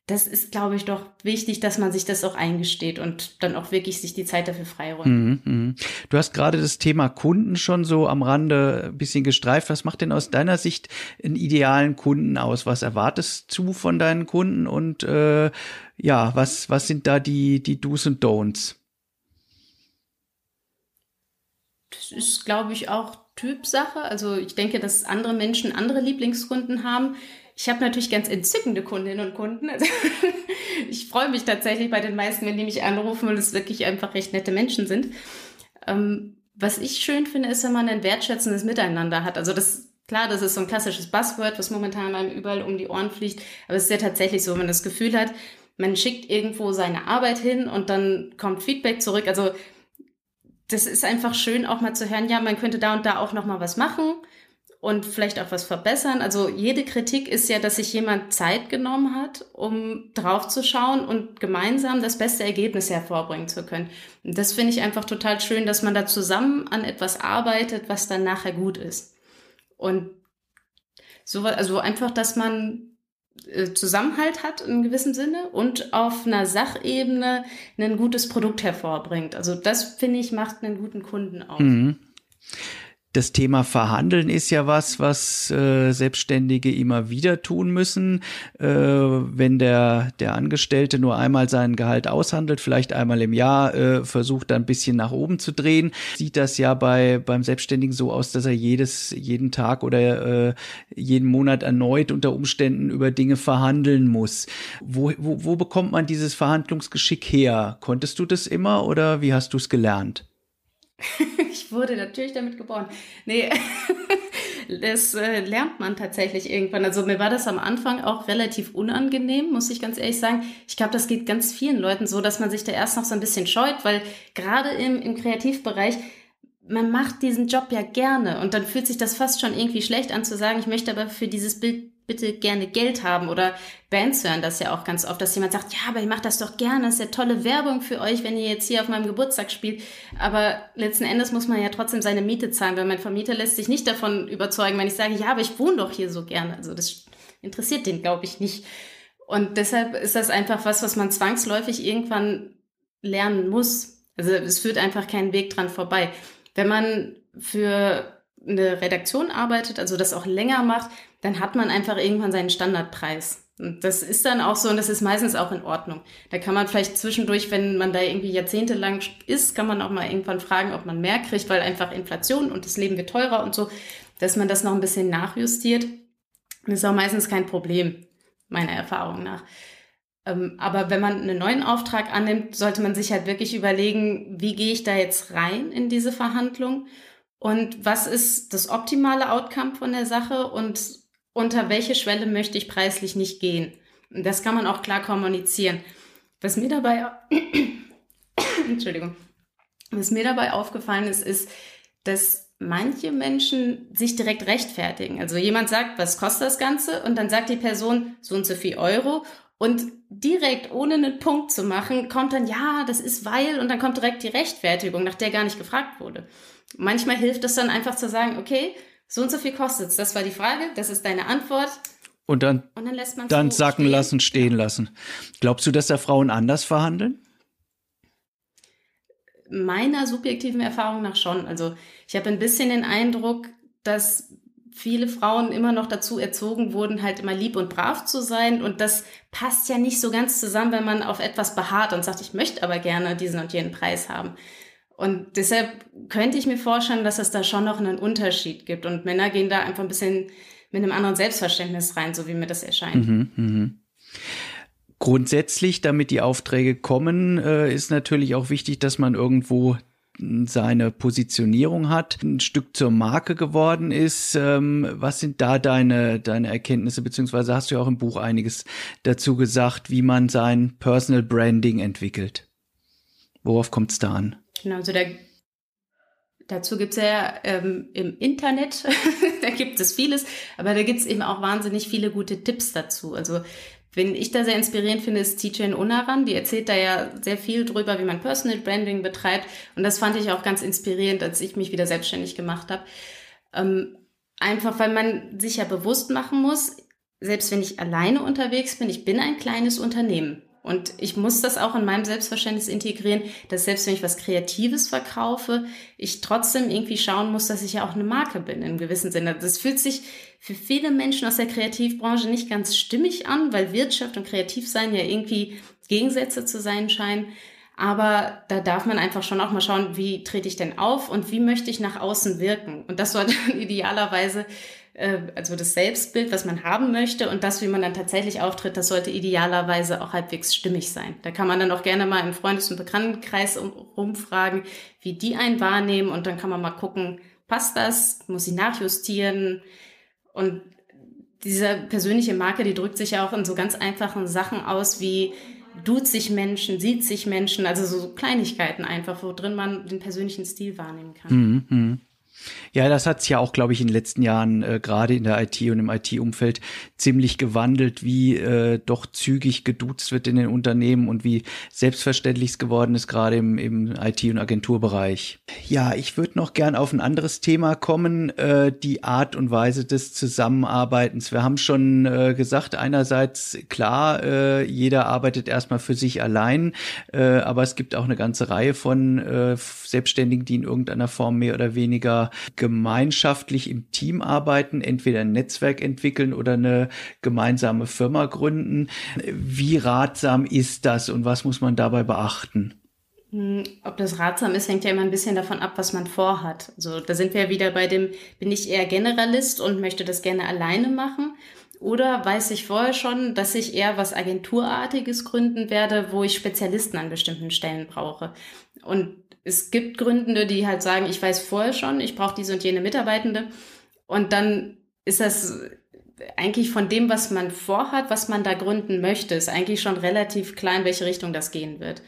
das ist, glaube ich, doch wichtig, dass man sich das auch eingesteht und dann auch wirklich sich die Zeit dafür freiräumt. Mhm, mh. Du hast gerade das Thema Kunden schon so am Rande ein bisschen gestreift. Was macht denn aus deiner Sicht einen idealen Kunden aus? Was erwartest du von deinen Kunden und äh, ja, was, was sind da die, die Do's und Don'ts? Das ist, glaube ich, auch Typsache. Also ich denke, dass andere Menschen andere Lieblingskunden haben. Ich habe natürlich ganz entzückende Kundinnen und Kunden. Also ich freue mich tatsächlich bei den meisten, wenn die mich anrufen, weil es wirklich einfach recht nette Menschen sind. Ähm, was ich schön finde, ist, wenn man ein wertschätzendes Miteinander hat. Also das Klar, das ist so ein klassisches Buzzword, was momentan einem überall um die Ohren fliegt. Aber es ist ja tatsächlich so, wenn man das Gefühl hat, man schickt irgendwo seine Arbeit hin und dann kommt Feedback zurück. Also das ist einfach schön, auch mal zu hören, ja, man könnte da und da auch noch mal was machen und vielleicht auch was verbessern. Also jede Kritik ist ja, dass sich jemand Zeit genommen hat, um drauf zu schauen und gemeinsam das beste Ergebnis hervorbringen zu können. Und das finde ich einfach total schön, dass man da zusammen an etwas arbeitet, was dann nachher gut ist. Und so, also einfach, dass man äh, Zusammenhalt hat in gewissem Sinne und auf einer Sachebene ein gutes Produkt hervorbringt. Also das finde ich macht einen guten Kunden aus. Mhm das Thema Verhandeln ist ja was, was äh, Selbstständige immer wieder tun müssen. Äh, wenn der, der Angestellte nur einmal sein Gehalt aushandelt, vielleicht einmal im Jahr, äh, versucht da ein bisschen nach oben zu drehen, sieht das ja bei, beim Selbstständigen so aus, dass er jedes, jeden Tag oder äh, jeden Monat erneut unter Umständen über Dinge verhandeln muss. Wo, wo, wo bekommt man dieses Verhandlungsgeschick her? Konntest du das immer oder wie hast du es gelernt? ich wurde natürlich damit geboren. Nee, das äh, lernt man tatsächlich irgendwann. Also mir war das am Anfang auch relativ unangenehm, muss ich ganz ehrlich sagen. Ich glaube, das geht ganz vielen Leuten so, dass man sich da erst noch so ein bisschen scheut, weil gerade im, im Kreativbereich man macht diesen Job ja gerne und dann fühlt sich das fast schon irgendwie schlecht an zu sagen, ich möchte aber für dieses Bild bitte gerne Geld haben oder Bands hören das ja auch ganz oft, dass jemand sagt, ja, aber ich mache das doch gerne, das ist ja tolle Werbung für euch, wenn ihr jetzt hier auf meinem Geburtstag spielt. Aber letzten Endes muss man ja trotzdem seine Miete zahlen, weil mein Vermieter lässt sich nicht davon überzeugen, wenn ich sage, ja, aber ich wohne doch hier so gerne. Also das interessiert den, glaube ich, nicht. Und deshalb ist das einfach was, was man zwangsläufig irgendwann lernen muss. Also es führt einfach keinen Weg dran vorbei. Wenn man für eine Redaktion arbeitet, also das auch länger macht, dann hat man einfach irgendwann seinen Standardpreis. Und das ist dann auch so und das ist meistens auch in Ordnung. Da kann man vielleicht zwischendurch, wenn man da irgendwie jahrzehntelang ist, kann man auch mal irgendwann fragen, ob man mehr kriegt, weil einfach Inflation und das Leben wird teurer und so, dass man das noch ein bisschen nachjustiert. Das ist auch meistens kein Problem, meiner Erfahrung nach. Ähm, aber wenn man einen neuen Auftrag annimmt, sollte man sich halt wirklich überlegen, wie gehe ich da jetzt rein in diese Verhandlung und was ist das optimale Outcome von der Sache und unter welche Schwelle möchte ich preislich nicht gehen. Und das kann man auch klar kommunizieren. Was mir dabei, Entschuldigung, was mir dabei aufgefallen ist, ist, dass manche Menschen sich direkt rechtfertigen. Also jemand sagt, was kostet das Ganze? Und dann sagt die Person so und so viel Euro. Und direkt, ohne einen Punkt zu machen, kommt dann, ja, das ist weil, und dann kommt direkt die Rechtfertigung, nach der gar nicht gefragt wurde. Manchmal hilft es dann einfach zu sagen, okay, so und so viel kostet es. Das war die Frage, das ist deine Antwort. Und dann, und dann, lässt man dann so sacken stehen. lassen, stehen lassen. Glaubst du, dass da Frauen anders verhandeln? Meiner subjektiven Erfahrung nach schon. Also ich habe ein bisschen den Eindruck, dass viele Frauen immer noch dazu erzogen wurden, halt immer lieb und brav zu sein. Und das passt ja nicht so ganz zusammen, wenn man auf etwas beharrt und sagt, ich möchte aber gerne diesen und jenen Preis haben. Und deshalb könnte ich mir vorstellen, dass es da schon noch einen Unterschied gibt. Und Männer gehen da einfach ein bisschen mit einem anderen Selbstverständnis rein, so wie mir das erscheint. Mhm, mh. Grundsätzlich, damit die Aufträge kommen, äh, ist natürlich auch wichtig, dass man irgendwo seine Positionierung hat, ein Stück zur Marke geworden ist. Ähm, was sind da deine, deine Erkenntnisse, beziehungsweise hast du ja auch im Buch einiges dazu gesagt, wie man sein Personal Branding entwickelt? Worauf kommt es da an? Genau, also der, dazu gibt es ja ähm, im Internet, da gibt es vieles, aber da gibt es eben auch wahnsinnig viele gute Tipps dazu. Also Wen ich da sehr inspirierend finde, ist Tijen Unaran. Die erzählt da ja sehr viel drüber, wie man Personal Branding betreibt. Und das fand ich auch ganz inspirierend, als ich mich wieder selbstständig gemacht habe. Ähm, einfach, weil man sich ja bewusst machen muss, selbst wenn ich alleine unterwegs bin, ich bin ein kleines Unternehmen. Und ich muss das auch in meinem Selbstverständnis integrieren, dass selbst wenn ich was Kreatives verkaufe, ich trotzdem irgendwie schauen muss, dass ich ja auch eine Marke bin im gewissen Sinne. Das fühlt sich für viele Menschen aus der Kreativbranche nicht ganz stimmig an, weil Wirtschaft und Kreativsein ja irgendwie Gegensätze zu sein scheinen. Aber da darf man einfach schon auch mal schauen, wie trete ich denn auf und wie möchte ich nach außen wirken. Und das sollte idealerweise äh, also das Selbstbild, was man haben möchte und das, wie man dann tatsächlich auftritt, das sollte idealerweise auch halbwegs stimmig sein. Da kann man dann auch gerne mal im Freundes- und Bekanntenkreis rumfragen, wie die einen wahrnehmen und dann kann man mal gucken, passt das, muss ich nachjustieren und diese persönliche Marke, die drückt sich ja auch in so ganz einfachen Sachen aus wie duzt sich Menschen, sieht sich Menschen, also so Kleinigkeiten einfach, wo drin man den persönlichen Stil wahrnehmen kann. Mhm. mhm. Ja, das hat sich ja auch, glaube ich, in den letzten Jahren äh, gerade in der IT und im IT-Umfeld ziemlich gewandelt, wie äh, doch zügig geduzt wird in den Unternehmen und wie selbstverständlich es geworden ist, gerade im, im IT- und Agenturbereich. Ja, ich würde noch gern auf ein anderes Thema kommen, äh, die Art und Weise des Zusammenarbeitens. Wir haben schon äh, gesagt, einerseits klar, äh, jeder arbeitet erstmal für sich allein, äh, aber es gibt auch eine ganze Reihe von äh, Selbstständigen, die in irgendeiner Form mehr oder weniger gemeinschaftlich im Team arbeiten, entweder ein Netzwerk entwickeln oder eine gemeinsame Firma gründen. Wie ratsam ist das und was muss man dabei beachten? Hm, ob das ratsam ist, hängt ja immer ein bisschen davon ab, was man vorhat. Also da sind wir wieder bei dem, bin ich eher Generalist und möchte das gerne alleine machen? Oder weiß ich vorher schon, dass ich eher was Agenturartiges gründen werde, wo ich Spezialisten an bestimmten Stellen brauche? Und es gibt Gründende, die halt sagen, ich weiß vorher schon, ich brauche diese und jene Mitarbeitende. Und dann ist das eigentlich von dem, was man vorhat, was man da gründen möchte, ist eigentlich schon relativ klar, in welche Richtung das gehen wird.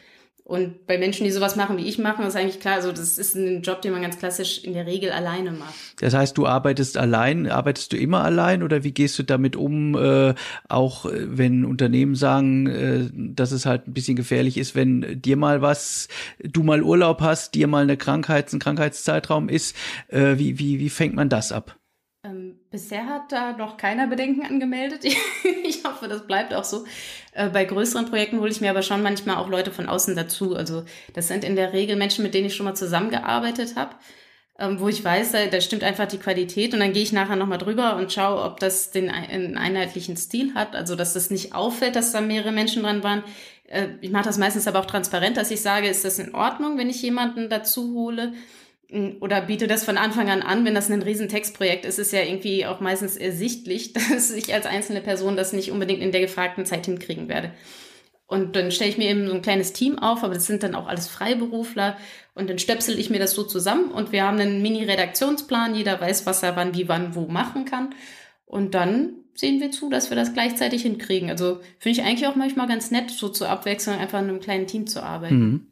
Und bei Menschen, die sowas machen, wie ich mache, ist eigentlich klar, also das ist ein Job, den man ganz klassisch in der Regel alleine macht. Das heißt, du arbeitest allein, arbeitest du immer allein oder wie gehst du damit um, äh, auch äh, wenn Unternehmen sagen, äh, dass es halt ein bisschen gefährlich ist, wenn dir mal was, du mal Urlaub hast, dir mal eine Krankheit, ein Krankheitszeitraum ist, äh, wie, wie, wie fängt man das ab? Ähm, bisher hat da noch keiner Bedenken angemeldet. ich hoffe, das bleibt auch so. Äh, bei größeren Projekten hole ich mir aber schon manchmal auch Leute von außen dazu. Also das sind in der Regel Menschen, mit denen ich schon mal zusammengearbeitet habe, ähm, wo ich weiß, da, da, stimmt einfach die Qualität. Und dann gehe ich nachher nochmal drüber und schaue, ob das den einen einheitlichen Stil hat. Also dass das nicht auffällt, dass da mehrere Menschen dran waren. Äh, ich mache das meistens aber auch transparent, dass ich sage, ist das in Ordnung, wenn ich jemanden dazu hole? Oder biete das von Anfang an an, wenn das ein Riesentextprojekt ist, ist ja irgendwie auch meistens ersichtlich, dass ich als einzelne Person das nicht unbedingt in der gefragten Zeit hinkriegen werde. Und dann stelle ich mir eben so ein kleines Team auf, aber das sind dann auch alles Freiberufler und dann stöpsel ich mir das so zusammen und wir haben einen Mini-Redaktionsplan, jeder weiß, was er wann, wie, wann, wo machen kann. Und dann sehen wir zu, dass wir das gleichzeitig hinkriegen. Also finde ich eigentlich auch manchmal ganz nett, so zur Abwechslung einfach in einem kleinen Team zu arbeiten. Mhm.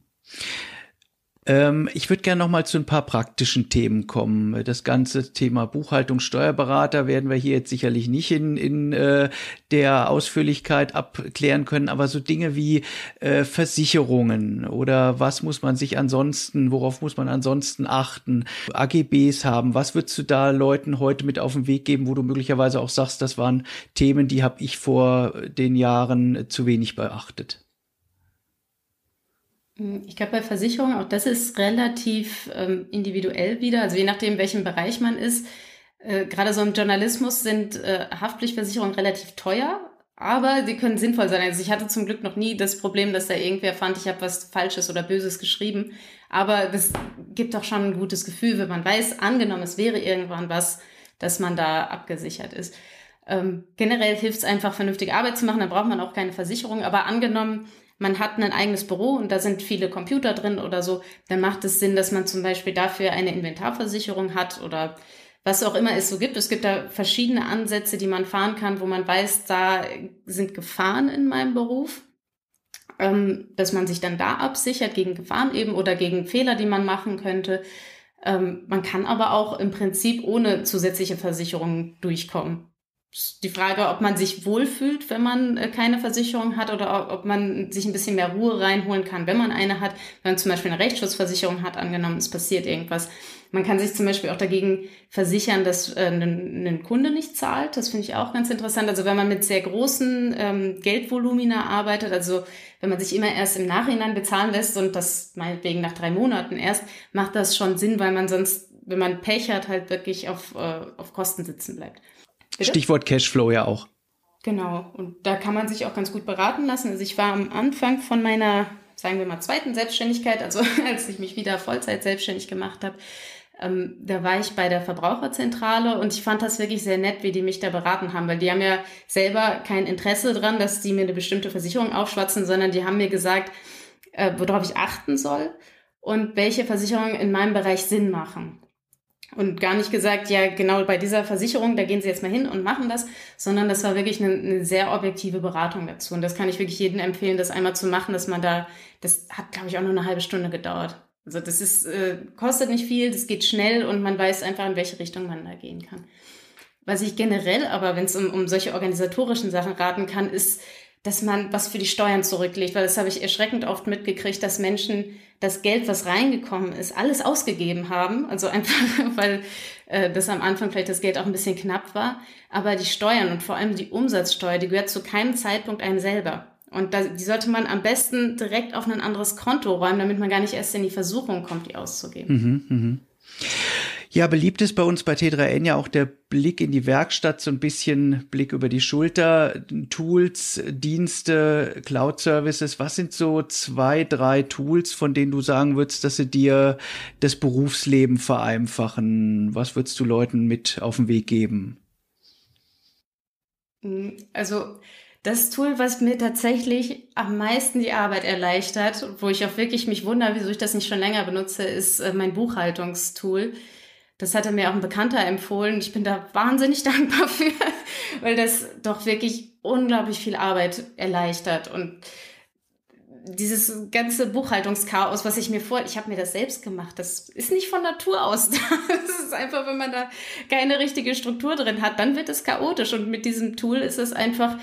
Ähm, ich würde gerne noch mal zu ein paar praktischen Themen kommen. Das ganze Thema Buchhaltung, Steuerberater werden wir hier jetzt sicherlich nicht in, in äh, der Ausführlichkeit abklären können, aber so Dinge wie äh, Versicherungen oder was muss man sich ansonsten, worauf muss man ansonsten achten, AGBs haben, was würdest du da Leuten heute mit auf den Weg geben, wo du möglicherweise auch sagst, das waren Themen, die habe ich vor den Jahren zu wenig beachtet? Hm, ich glaube, bei Versicherungen, auch das ist relativ ähm, individuell wieder. Also je nachdem, welchem Bereich man ist. Äh, Gerade so im Journalismus sind äh, Haftpflichtversicherungen relativ teuer, aber sie können sinnvoll sein. Also ich hatte zum Glück noch nie das Problem, dass da irgendwer fand, ich habe was Falsches oder Böses geschrieben. Aber das gibt doch schon ein gutes Gefühl, wenn man weiß, angenommen, es wäre irgendwann was, dass man da abgesichert ist. Ähm, generell hilft es einfach, vernünftige Arbeit zu machen, da braucht man auch keine Versicherung. Aber angenommen, man hat ein eigenes Büro und da sind viele Computer drin oder so, dann macht es Sinn, dass man zum Beispiel dafür eine Inventarversicherung hat oder was auch immer es so gibt. Es gibt da verschiedene Ansätze, die man fahren kann, wo man weiß, da sind Gefahren in meinem Beruf, ähm, dass man sich dann da absichert gegen Gefahren eben oder gegen Fehler, die man machen könnte. Ähm, man kann aber auch im Prinzip ohne zusätzliche Versicherungen durchkommen die Frage, ob man sich wohlfühlt, wenn man äh, keine Versicherung hat oder ob man sich ein bisschen mehr Ruhe reinholen kann, wenn man eine hat. Wenn man zum Beispiel eine Rechtsschutzversicherung hat, angenommen, es passiert irgendwas. Man kann sich zum Beispiel auch dagegen versichern, dass äh, ein, Kunde nicht zahlt. Das finde ich auch ganz interessant. Also wenn man mit sehr großen ähm, Geldvolumina arbeitet, also wenn man sich immer erst im Nachhinein bezahlen lässt und das meinetwegen nach drei Monaten erst, macht das schon Sinn, weil man sonst, wenn man Pech hat, halt wirklich auf, äh, auf Kosten sitzen bleibt. Bitte? Stichwort Cashflow ja auch. Genau, und da kann man sich auch ganz gut beraten lassen. Also ich war am Anfang von meiner, sagen wir mal, zweiten Selbstständigkeit, also als ich mich wieder Vollzeit selbstständig gemacht habe, ähm, da war ich bei der Verbraucherzentrale und ich fand das wirklich sehr nett, wie die mich da beraten haben, weil die haben ja selber kein Interesse dran, dass die mir eine bestimmte Versicherung aufschwatzen, sondern die haben mir gesagt, äh, worauf ich achten soll und welche Versicherungen in meinem Bereich Sinn machen und gar nicht gesagt, ja, genau bei dieser Versicherung, da gehen Sie jetzt mal hin und machen das, sondern das war wirklich eine, eine sehr objektive Beratung dazu. Und das kann ich wirklich jedem empfehlen, das einmal zu machen, dass man da, das hat, glaube ich, auch nur eine halbe Stunde gedauert. Also das ist, äh, kostet nicht viel, das geht schnell und man weiß einfach, in welche Richtung man da gehen kann. Was ich generell aber, wenn es um, um solche organisatorischen Sachen raten kann, ist, dass man was für die Steuern zurücklegt, weil das habe ich erschreckend oft mitgekriegt, dass Menschen das Geld, was reingekommen ist, alles ausgegeben haben. Also einfach, weil äh, das am Anfang vielleicht das Geld auch ein bisschen knapp war. Aber die Steuern und vor allem die Umsatzsteuer, die gehört zu keinem Zeitpunkt einem selber. Und da, die sollte man am besten direkt auf ein anderes Konto räumen, damit man gar nicht erst in die Versuchung kommt, die auszugeben. Mhm, mh. Ja, beliebt ist bei uns bei T3N ja auch der Blick in die Werkstatt, so ein bisschen Blick über die Schulter, Tools, Dienste, Cloud-Services. Was sind so zwei, drei Tools, von denen du sagen würdest, dass sie dir das Berufsleben vereinfachen? Was würdest du Leuten mit auf den Weg geben? Hm, also, das Tool, was mir tatsächlich am meisten die Arbeit erleichtert, wo ich auch wirklich mich wundere, wieso ich das nicht schon länger benutze, ist äh, mein Buchhaltungstool. Das hatte mir auch ein Bekannter empfohlen. Ich bin da wahnsinnig dankbar für, weil das doch wirklich unglaublich viel Arbeit erleichtert und dieses ganze Buchhaltungschaos, was ich mir vor, ich habe mir das selbst gemacht, das ist nicht von Natur aus da. Das ist einfach, wenn man da keine richtige Struktur drin hat, dann wird es chaotisch. Und mit diesem Tool ist es einfach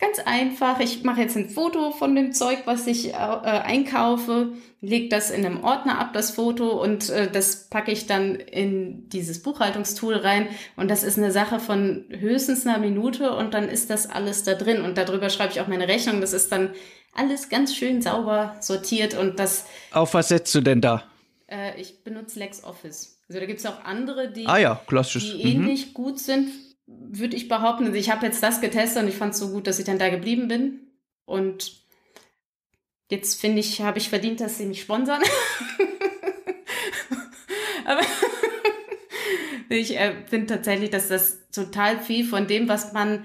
Ganz einfach. Ich mache jetzt ein Foto von dem Zeug, was ich äh, einkaufe, lege das in einem Ordner ab, das Foto, und äh, das packe ich dann in dieses Buchhaltungstool rein. Und das ist eine Sache von höchstens einer Minute und dann ist das alles da drin. Und darüber schreibe ich auch meine Rechnung. Das ist dann alles ganz schön sauber sortiert und das. Auf was setzt du denn da? Äh, ich benutze LexOffice. Also da gibt es auch andere, die, ah ja, die ähnlich mhm. gut sind würde ich behaupten. Also ich habe jetzt das getestet und ich fand es so gut, dass ich dann da geblieben bin. Und jetzt finde ich, habe ich verdient, dass sie mich sponsern. Aber ich äh, finde tatsächlich, dass das total viel von dem, was man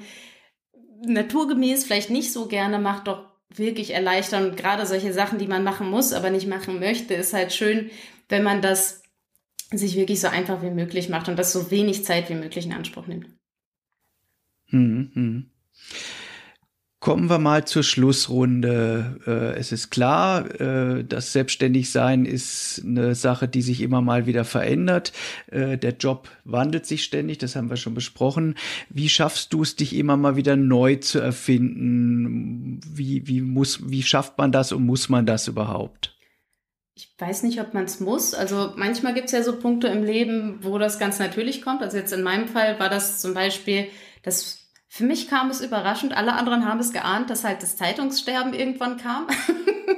naturgemäß vielleicht nicht so gerne macht, doch wirklich erleichtern. Und gerade solche Sachen, die man machen muss, aber nicht machen möchte, ist halt schön, wenn man das sich wirklich so einfach wie möglich macht und das so wenig Zeit wie möglich in Anspruch nimmt. Hm. Kommen wir mal zur Schlussrunde. Äh, es ist klar, äh, das Selbstständigsein ist eine Sache, die sich immer mal wieder verändert. Äh, der Job wandelt sich ständig, das haben wir schon besprochen. Wie schaffst du es, dich immer mal wieder neu zu erfinden? Wie, wie, muss, wie schafft man das und muss man das überhaupt? Ich weiß nicht, ob man es muss. Also manchmal gibt es ja so Punkte im Leben, wo das ganz natürlich kommt. Also jetzt in meinem Fall war das zum Beispiel, dass für mich kam es überraschend. Alle anderen haben es geahnt, dass halt das Zeitungssterben irgendwann kam.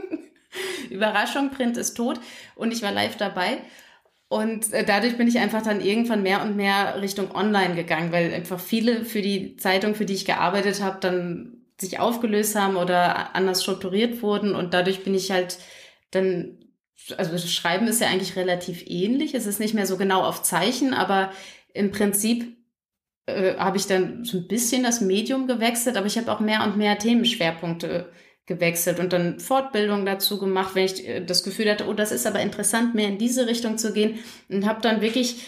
Überraschung, Print ist tot und ich war live dabei. Und äh, dadurch bin ich einfach dann irgendwann mehr und mehr Richtung Online gegangen, weil einfach viele für die Zeitung, für die ich gearbeitet habe, dann sich aufgelöst haben oder anders strukturiert wurden. Und dadurch bin ich halt dann, also das Schreiben ist ja eigentlich relativ ähnlich. Es ist nicht mehr so genau auf Zeichen, aber im Prinzip äh, habe ich dann so ein bisschen das Medium gewechselt, aber ich habe auch mehr und mehr Themenschwerpunkte gewechselt und dann Fortbildung dazu gemacht, wenn ich äh, das Gefühl hatte, oh, das ist aber interessant, mehr in diese Richtung zu gehen und habe dann wirklich,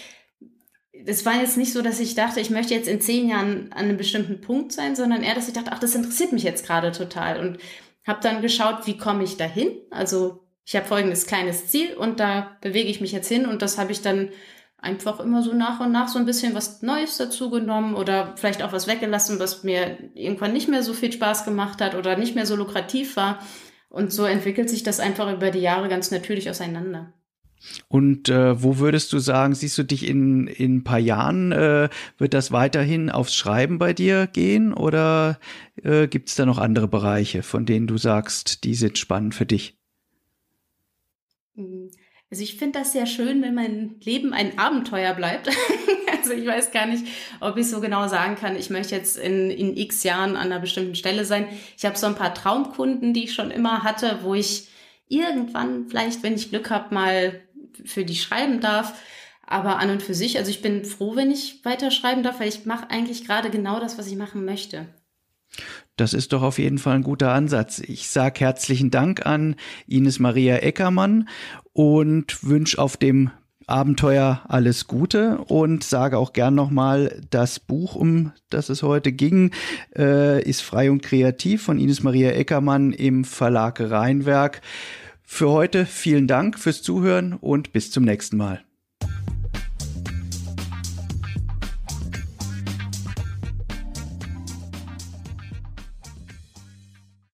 es war jetzt nicht so, dass ich dachte, ich möchte jetzt in zehn Jahren an einem bestimmten Punkt sein, sondern eher, dass ich dachte, ach, das interessiert mich jetzt gerade total und habe dann geschaut, wie komme ich dahin? Also ich habe folgendes kleines Ziel und da bewege ich mich jetzt hin und das habe ich dann einfach immer so nach und nach so ein bisschen was Neues dazu genommen oder vielleicht auch was weggelassen, was mir irgendwann nicht mehr so viel Spaß gemacht hat oder nicht mehr so lukrativ war. Und so entwickelt sich das einfach über die Jahre ganz natürlich auseinander. Und äh, wo würdest du sagen, siehst du dich in, in ein paar Jahren? Äh, wird das weiterhin aufs Schreiben bei dir gehen oder äh, gibt es da noch andere Bereiche, von denen du sagst, die sind spannend für dich? Mhm. Also ich finde das sehr schön, wenn mein Leben ein Abenteuer bleibt. also ich weiß gar nicht, ob ich so genau sagen kann, ich möchte jetzt in, in x Jahren an einer bestimmten Stelle sein. Ich habe so ein paar Traumkunden, die ich schon immer hatte, wo ich irgendwann vielleicht, wenn ich Glück habe, mal für die schreiben darf. Aber an und für sich, also ich bin froh, wenn ich weiterschreiben darf, weil ich mache eigentlich gerade genau das, was ich machen möchte. Das ist doch auf jeden Fall ein guter Ansatz. Ich sage herzlichen Dank an Ines Maria Eckermann und wünsche auf dem Abenteuer alles Gute und sage auch gern nochmal, das Buch, um das es heute ging, äh, ist frei und kreativ von Ines Maria Eckermann im Verlag Rheinwerk. Für heute vielen Dank fürs Zuhören und bis zum nächsten Mal.